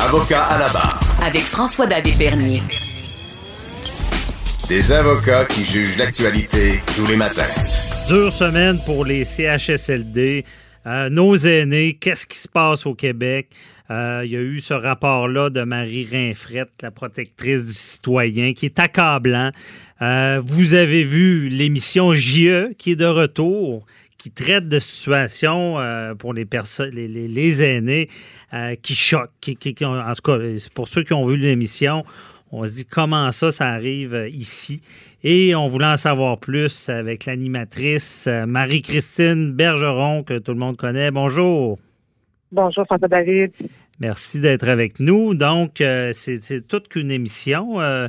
Avocat à la barre. Avec François-David Bernier. Des avocats qui jugent l'actualité tous les matins. Dure semaine pour les CHSLD. Euh, nos aînés, qu'est-ce qui se passe au Québec? Euh, il y a eu ce rapport-là de Marie Rinfrette, la protectrice du citoyen, qui est accablant. Euh, vous avez vu l'émission JE qui est de retour, qui traite de situations pour les personnes, les, aînés qui choquent. Qui, qui, en tout cas, pour ceux qui ont vu l'émission, on se dit comment ça, ça arrive ici? Et on voulait en savoir plus avec l'animatrice euh, Marie-Christine Bergeron, que tout le monde connaît. Bonjour. Bonjour, François David. Merci d'être avec nous. Donc, euh, c'est toute qu'une émission. Euh,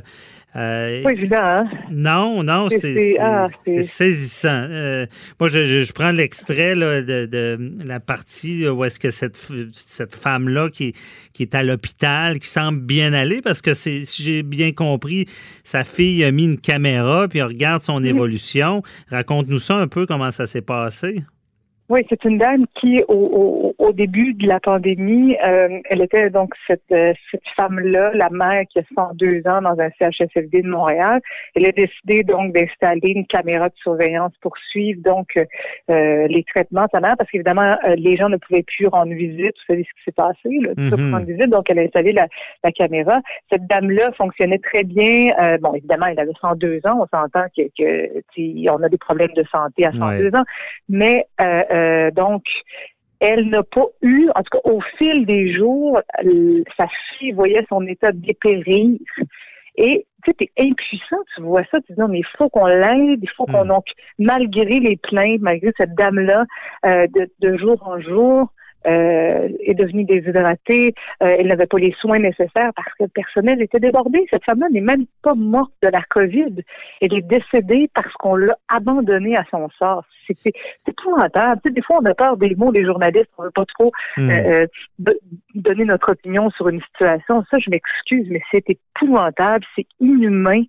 euh, pas évident, hein? Non, non, c'est ah, saisissant. Euh, moi, je, je, prends l'extrait de, de, la partie où est-ce que cette, cette femme-là qui, qui est à l'hôpital, qui semble bien aller, parce que si j'ai bien compris, sa fille a mis une caméra, puis regarde son évolution. Raconte-nous ça un peu, comment ça s'est passé. Oui, c'est une dame qui, au, au, début de la pandémie, euh, elle était donc cette, euh, cette femme-là, la mère qui a 102 ans dans un CHSLD de Montréal. Elle a décidé donc d'installer une caméra de surveillance pour suivre donc euh, les traitements de sa mère, parce qu'évidemment, les gens ne pouvaient plus rendre visite, vous savez ce qui s'est passé, là, mm rendre visite, donc elle a installé la, la caméra. Cette dame-là fonctionnait très bien. bon, évidemment, elle avait 102 ans, on s'entend que, que on a des problèmes de santé à 102 ans, mais euh, donc, elle n'a pas eu, en tout cas au fil des jours, sa fille voyait son état dépérir. Et tu sais, t'es impuissant, tu vois ça, tu dis non, mais il faut qu'on l'aide, il faut qu'on hmm. donc, malgré les plaintes, malgré cette dame-là, euh, de, de jour en jour, euh, est devenue déshydratée, euh, elle n'avait pas les soins nécessaires parce que le personnel était débordé. Cette femme-là n'est même pas morte de la COVID. Elle est décédée parce qu'on l'a abandonnée à son sort. C'est épouvantable. Tu sais, des fois, on a peur des mots des journalistes. On ne veut pas trop hmm. euh, donner notre opinion sur une situation. Ça, je m'excuse, mais c'est épouvantable. C'est inhumain.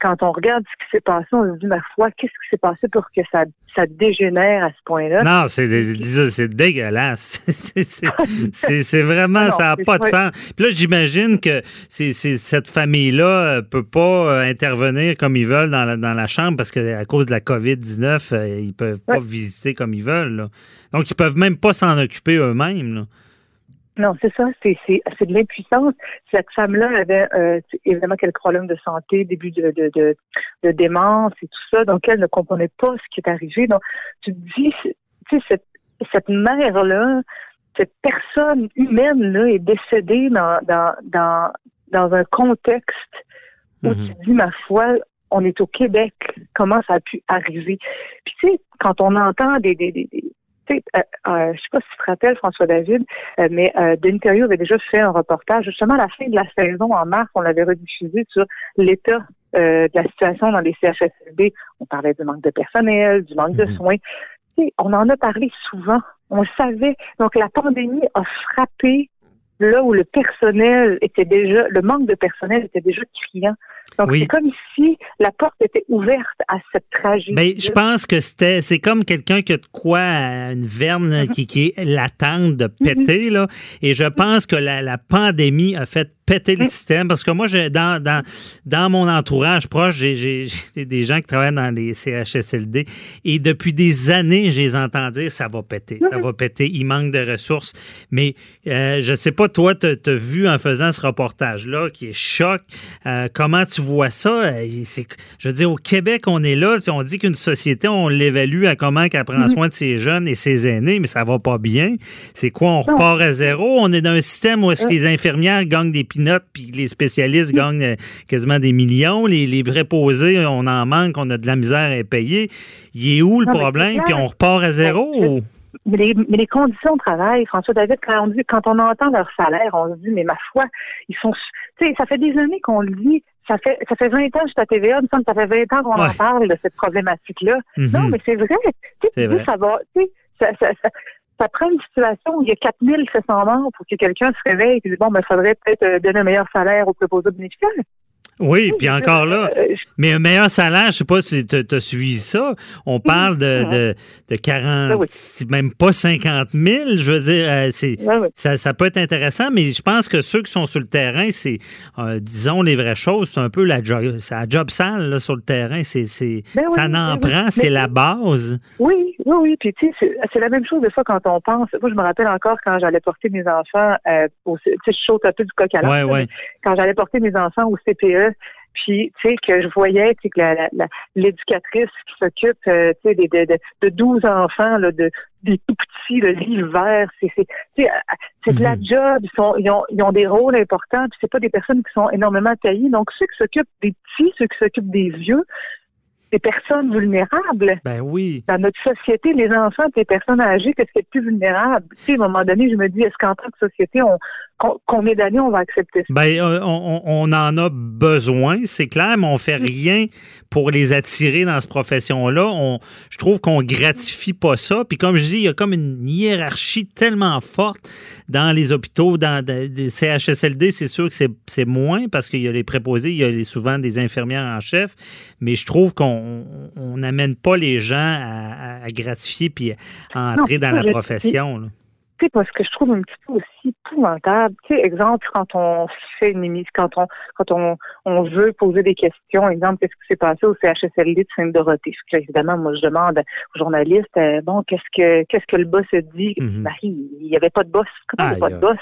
Quand on regarde ce qui s'est passé, on se dit, ma foi, qu'est-ce qui s'est passé pour que ça, ça dégénère à ce point-là? Non, c'est dégueulasse. c'est vraiment, ça n'a pas de sens. Puis là, j'imagine que cette famille-là ne peut pas euh, intervenir comme ils veulent dans la, dans la chambre parce qu'à cause de la COVID-19, euh, ils ne peuvent pas visiter comme ils veulent. Donc, ils ne peuvent même pas s'en occuper eux-mêmes. Non, c'est ça, c'est de l'impuissance. Cette femme-là avait euh, évidemment quelques problèmes de santé, début de, de, de, de, démence et tout ça, donc elle ne comprenait pas ce qui est arrivé. Donc, tu te dis, tu sais, cette, cette mère-là, cette personne humaine-là est décédée dans, dans, dans, dans un contexte où mm-hmm. tu dis, ma foi, on est au Québec, comment ça a pu arriver? Puis tu sais, quand on entend des, des, des, sais, euh, euh, je sais pas si tu te rappelles, François David, euh, mais euh, Denis avait déjà fait un reportage, justement à la fin de la saison, en mars, on l'avait rediffusé sur l'état de la situation dans les CHSLD. On parlait du manque de personnel, du manque de mhm. On en a parlé souvent. On le savait. Donc, la pandémie a frappé là où le personnel était déjà, le manque de personnel était déjà criant. Donc, c'est comme si la porte était ouverte à cette tragédie. Ben, je pense que c'était, c'est comme quelqu'un qui a de quoi, une verne mm-hmm. qui, qui, est latente de péter, mm-hmm. là. Et je pense que la, la pandémie a fait péter le système parce que moi, j'ai, dans, dans, dans mon entourage proche, j'ai, des gens qui travaillent dans les CHSLD et depuis des années, je les entends dire ça va péter, ça va péter, il manque de ressources. Mais euh, je sais pas, toi, tu as vu en faisant ce reportage-là qui est choc, euh, comment tu vois ça? Euh, c'est, je veux dire, au Québec, on est là, on dit qu'une société, on l'évalue à comment qu'elle prend mm-hmm. soin de ses jeunes et ses aînés, mais ça va pas bien. C'est quoi, on repart à zéro? On est dans un système où est-ce que les infirmières gagnent des notes, puis les spécialistes mm. gagnent euh, quasiment des millions. Les, les préposés, on en manque, on a de la misère à payer. Il est où le problème? Puis on repart à zéro? mais les, mais les conditions de travail, François David, quand on dit, quand on entend leur salaire, on se dit, mais ma foi, ils sont, tu sais, ça fait des années qu'on le dit. Ça fait, ça fait 20 ans que je suis à TVA, il me ça fait 20 ans qu'on en parle de cette problématique-là. Mhm. Non, mais c'est vrai. Tu sais, ça va, tu sais, ça, ça, ça, ça prend une situation où il y a 4700 morts pour que quelqu'un se réveille et dise, bon, ben, il faudrait peut-être euh, donner un meilleur salaire aux préposés bénéficiaires. Oui, puis encore là, Euh, je- mais un meilleur salaire, je sais pas si tu as suivi ça. On parle de, de, de 40, Ben oui. même pas 50 000. Je veux dire, euh, c'est, ouais. ça, ça peut être intéressant, mais je pense que ceux qui sont sur le terrain, c'est, euh, disons les vraies choses, c'est un peu la job, c'est la job sale là, sur le terrain. C'est, c'est, Ben oui, ça en ben oui. prend, c'est la base. Oui, oui, oui. Puis tu sais, c'est- la même chose des fois quand on pense. Moi, je me rappelle encore quand j'allais porter mes enfants euh, au, tu sais, je saute un peu du coq à l'âne, Ouais, Quand j'allais porter mes enfants au CPE, puis tu sais que je voyais tu sais, que l'éducatrice qui s'occupe euh, tu sais de, de, de 12 enfants là, de des tout petits l'hiver, c'est c'est euh, c'est de la Mhm. job, ils sont ils ont ils ont des rôles importants, puis c'est pas des personnes qui sont énormément taillées. Donc ceux qui s'occupent des petits, ceux qui s'occupent des vieux, des personnes vulnérables Ben oui. dans notre société, les enfants et les personnes âgées, qu'est-ce qui est le plus vulnérable? Tu sais, à un moment donné, je me dis, est-ce qu'en tant que société, on, qu'on- combien d'années on va accepter ça? Ben, euh, on, on en a besoin, c'est clair, mais on fait rien pour les attirer dans cette profession-là. On, je trouve qu'on gratifie pas ça. Puis comme je dis, il y a comme une hiérarchie tellement forte dans les hôpitaux, dans des CHSLD, c'est sûr que c'est moins parce qu'il y a les préposés, il y a les- souvent des infirmières en chef, mais je trouve qu'on on n'amène pas les gens à, gratifier puis à entrer Non, dans la profession. là. Tu sais, parce que je trouve un petit peu aussi épouvantable. Tu sais, exemple, quand on fait une émission, quand on, quand on, on veut poser des questions, exemple, qu'est-ce qui s'est passé au CHSLD de Sainte-Dorothée? Évidemment, moi, je demande aux journalistes, euh, bon, qu'est-ce que, qu'est-ce que le boss a dit? Marie, il n'y avait pas de boss. Comment il n'y a pas de boss?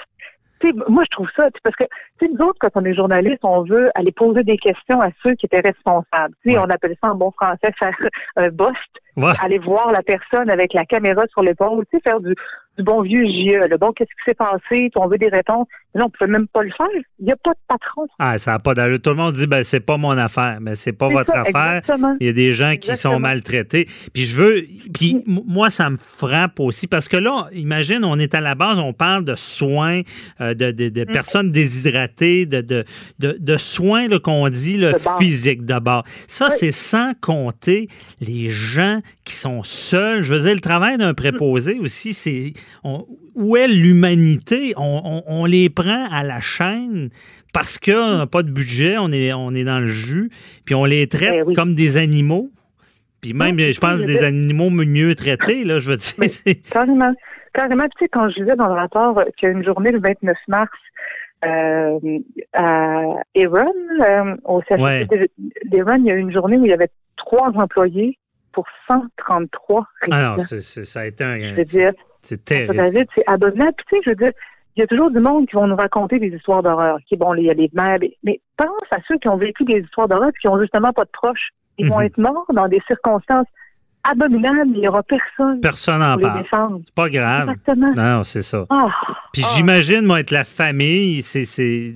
Tu sais, moi, je trouve ça, tu sais, parce que, nous autres, quand on est journaliste, on veut aller poser des questions à ceux qui étaient responsables. Tu sais, Ouais. on appelle ça en bon français faire un bust Ouais. aller voir la personne avec la caméra sur l'épaule, faire du, du bon vieux JE. Le bon, qu'est-ce qui s'est passé? On veut des réponses. Mais non, on ne peut même pas le faire. Il n'y a pas de patron. Ah, ça n'a pas d'allure. Tout le monde dit, ben, c'est pas mon affaire. Mais c'est pas votre ça, affaire. Exactement. Il y a des gens qui sont maltraités. Puis je veux. Puis moi, ça me frappe aussi. Parce que là, imagine, on est à la base, on parle de soins, euh, de, de- Mm. de personnes déshydratées, de, de, de, soins là, qu'on dit le physique d'abord. Ça, Oui. c'est sans compter les gens qui sont seuls. Je veux dire, le travail d'un préposé aussi, c'est. On- Où est l'humanité? On, on- on les prend à la chaîne parce qu'on n'a pas de budget, on est, on est dans le jus, puis on les traite Eh oui. comme des animaux. Puis même, Oui, je pense, je des animaux mieux traités, là, je veux dire. Mais- Carrément. Carrément. Tu sais, quand je disais dans le rapport qu'il y a une journée le 29 mars euh, à Eron, euh, au. CHSLD d'Eron, il y a eu une journée où il y avait trois employés pour 133 Ah non, résidents. c'est- c'est- ça a été un. Je veux dire, C'est terrible. C'est abominable. Puis, tu sais, je veux dire, il y a toujours du monde qui vont nous raconter des histoires d'horreur. Qui, bon, il y a des mères, mais, mais pense à ceux qui ont vécu des histoires d'horreur et qui ont justement pas de proches. Ils vont Mhm. être morts dans des circonstances abominables. Il n'y aura personne Personne n'en parle. C'est pas grave. Exactement. Non, c'est ça. Ah, Puis ah. j'imagine, moi, être la famille, c'est c'est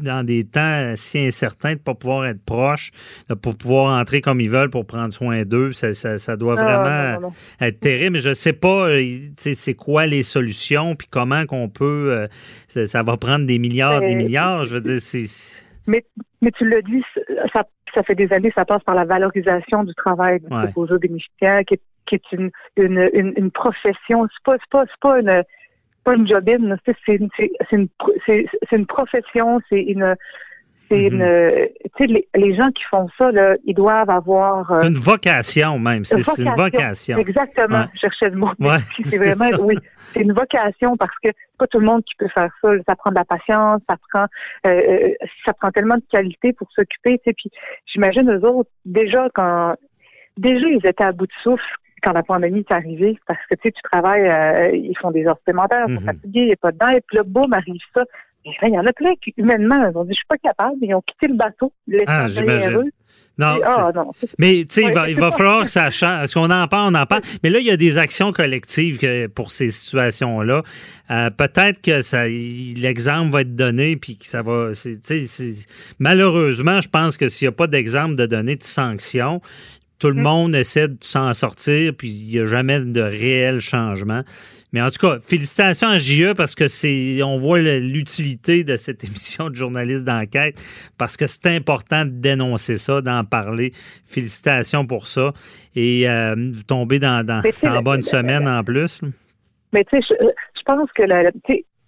dans des temps si incertains de ne pas pouvoir être proche, de pas pouvoir entrer comme ils veulent pour prendre soin d'eux. Ça, ça, ça doit Ah, vraiment non, non, non. être terrible. Mais je sais pas, euh, c'est quoi les solutions, puis comment qu'on peut. euh, ça, ça va prendre des milliards, des milliards. Je veux dire, c'est. Mais, mais tu l'as dit, ça, ça fait des années, ça passe par la valorisation du travail du Ouais. préposé bénéficiaire, qui est, qui est une, une, une, une profession. C'est pas, c'est pas, c'est pas une, pas une jobine. C'est, une- une, une profession, c'est une, c'est Mhm. une, les, les gens qui font ça, là, ils doivent avoir euh, Une vocation même. C'est c'est une vocation. Exactement. Ouais. Je cherchais le mot. Ouais, c'est vraiment, ça. oui, c'est une vocation parce que c'est pas tout le monde qui peut faire ça. Ça prend de la patience, ça prend, euh, euh, ça prend tellement de qualité pour s'occuper. Puis j'imagine eux autres déjà quand, déjà ils étaient à bout de souffle quand la pandémie est arrivée parce que tu sais, tu travailles, euh, ils font des heures supplémentaires, ils sont Mhm. fatigués, il n'y a pas de dents, et puis là, boum, arrive ça. Il y en a plein qui, humainement, ils ont dit, je suis pas capable, ils ont quitté le bateau, Ah, j'imagine. Non, Et, ah, non, Mais tu sais, il va, il va falloir que ça change. Parce qu'on en parle, on en parle. Mais là, il y a des actions collectives que- pour ces situations-là. Euh, Peut-être que ça, l'exemple va être donné, puis que ça va. Malheureusement, je pense que s'il n'y a pas d'exemple de donner de sanctions, tout le monde essaie de s'en sortir, puis il n'y a jamais de réel changement. Mais en tout cas, félicitations à JE parce que c'est, on voit l'utilité de cette émission de journaliste d'enquête parce que c'est important de dénoncer ça, d'en parler. Félicitations pour ça. Et euh, tomber dans, dans en bonne semaine en plus. Mais tu sais, je, pense que, la,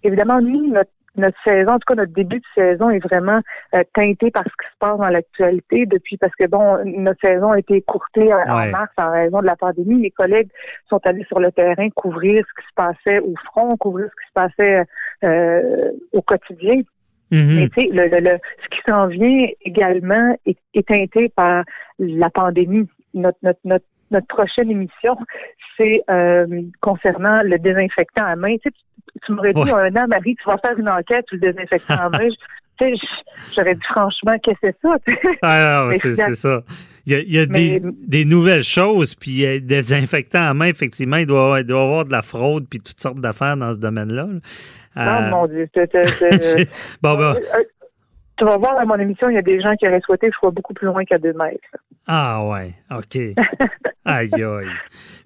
évidemment, nous, notre notre saison, en tout cas notre début de saison est vraiment euh, teinté par ce qui se passe dans l'actualité depuis parce que bon, notre saison a été écourtée en, mars en raison de la pandémie. Les collègues sont allés sur le terrain couvrir ce qui se passait au front, couvrir ce qui se passait euh, au quotidien. Mm-hmm. Mais tu sais, le, le, ce qui s'en vient également est, est, teinté par la pandémie. Notre, notre, notre, notre prochaine émission, c'est euh, concernant le désinfectant à main. Tu, sais, tu m'aurais dit un an, Marie, tu vas faire une enquête sur le désinfectant à main. J'aurais dit franchement, qu'est-ce que c'est ça? ah c'est ça. Il y a, des, des, nouvelles choses, puis des désinfectants à main, effectivement, il doit, il doit y avoir de la fraude puis toutes sortes d'affaires dans ce domaine-là. Oh mon Dieu. bon, ben, tu vas voir à mon émission, il y a des gens qui auraient souhaité que je sois beaucoup plus loin qu'à deux mètres. Ah ouais, OK. aïe aïe.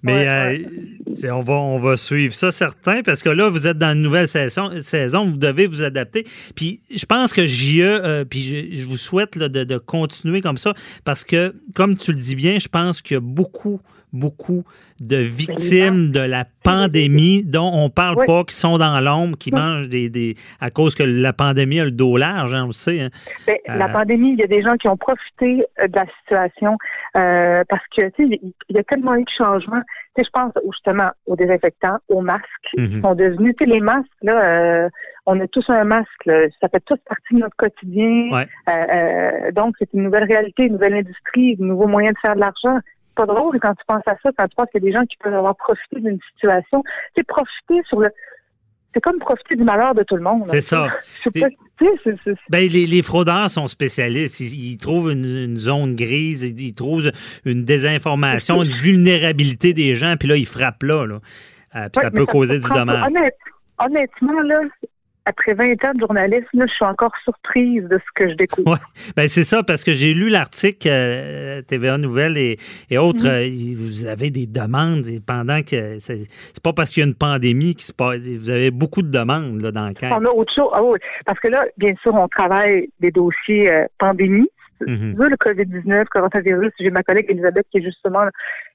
Mais euh, on, va, on va suivre ça, certain, parce que là, vous êtes dans une nouvelle saison, saison vous devez vous adapter. Puis je pense que JE, euh, puis je, vous souhaite de, de, continuer comme ça, parce que, comme tu le dis bien, je pense qu'il y a beaucoup beaucoup de victimes de la pandémie dont on parle pas, qui sont dans l'ombre, qui mangent des, des, à cause que la pandémie a le dos large, hein, on le sait. Hein. La euh, pandémie, il y a des gens qui ont profité euh, de la situation euh, parce que il y a tellement eu de changements. je pense justement aux désinfectants, aux masques qui mhm. sont devenus. les masques là, on a tous un masque. Ça fait toute partie de notre quotidien. donc c'est une nouvelle réalité, une nouvelle industrie, un nouveau moyen de faire de l'argent pas drôle quand tu penses à ça, quand tu penses qu'il y a des gens qui peuvent avoir profité d'une situation. Tu sais, profiter sur le. C'est comme profiter du malheur de tout le monde. C'est ça. Ben, les, les, fraudeurs sont spécialistes. Ils, trouvent une, zone grise, ils, trouvent une désinformation, une vulnérabilité des gens, puis là, ils frappent là. là. Euh, puis ça peut causer du dommage. honnêtement, là, après 20 ans de journalisme, je suis encore surprise de ce que je découvre. Ouais. Ben, c'est ça, parce que j'ai lu l'article euh, TVA Nouvelles et, autres. Mm-hmm. Euh, vous avez des demandes pendant que. C'est pas parce qu'il y a une pandémie qui se passe. Vous avez beaucoup de demandes là, dans le cadre. On a autre chose. Ah oui, parce que là, bien sûr, on travaille des dossiers euh, pandémie. Mm le COVID-19, coronavirus, j'ai ma collègue Elisabeth qui est justement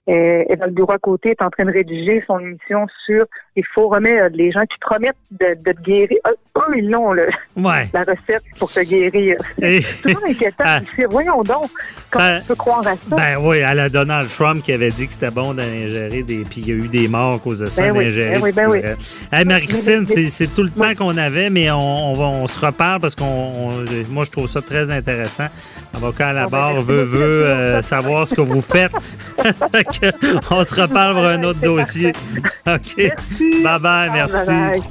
euh, est dans le bureau à côté, est en train de rédiger son émission sur les faux remèdes, les gens qui promettent de, de te guérir. Eux, ils l'ont, la recette pour te guérir. C'est toujours inquiétant. Ah. voyons donc, comment ben, tu peux croire à ça? Ben oui, à la Donald Trump qui avait dit que c'était bon d'ingérer des... Puis il y a eu des morts à cause de ça, ben. Oui, ben oui, hey, Marie-Christine, c'est tout le temps qu'on avait, mais on, va, on se reparle parce qu'on... Moi, je trouve ça très intéressant. Avocat à la barre veut, veut euh, savoir ce que vous faites. On se reparle pour un autre dossier. OK. Bye bye, merci.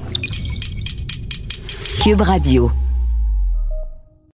Cube Radio.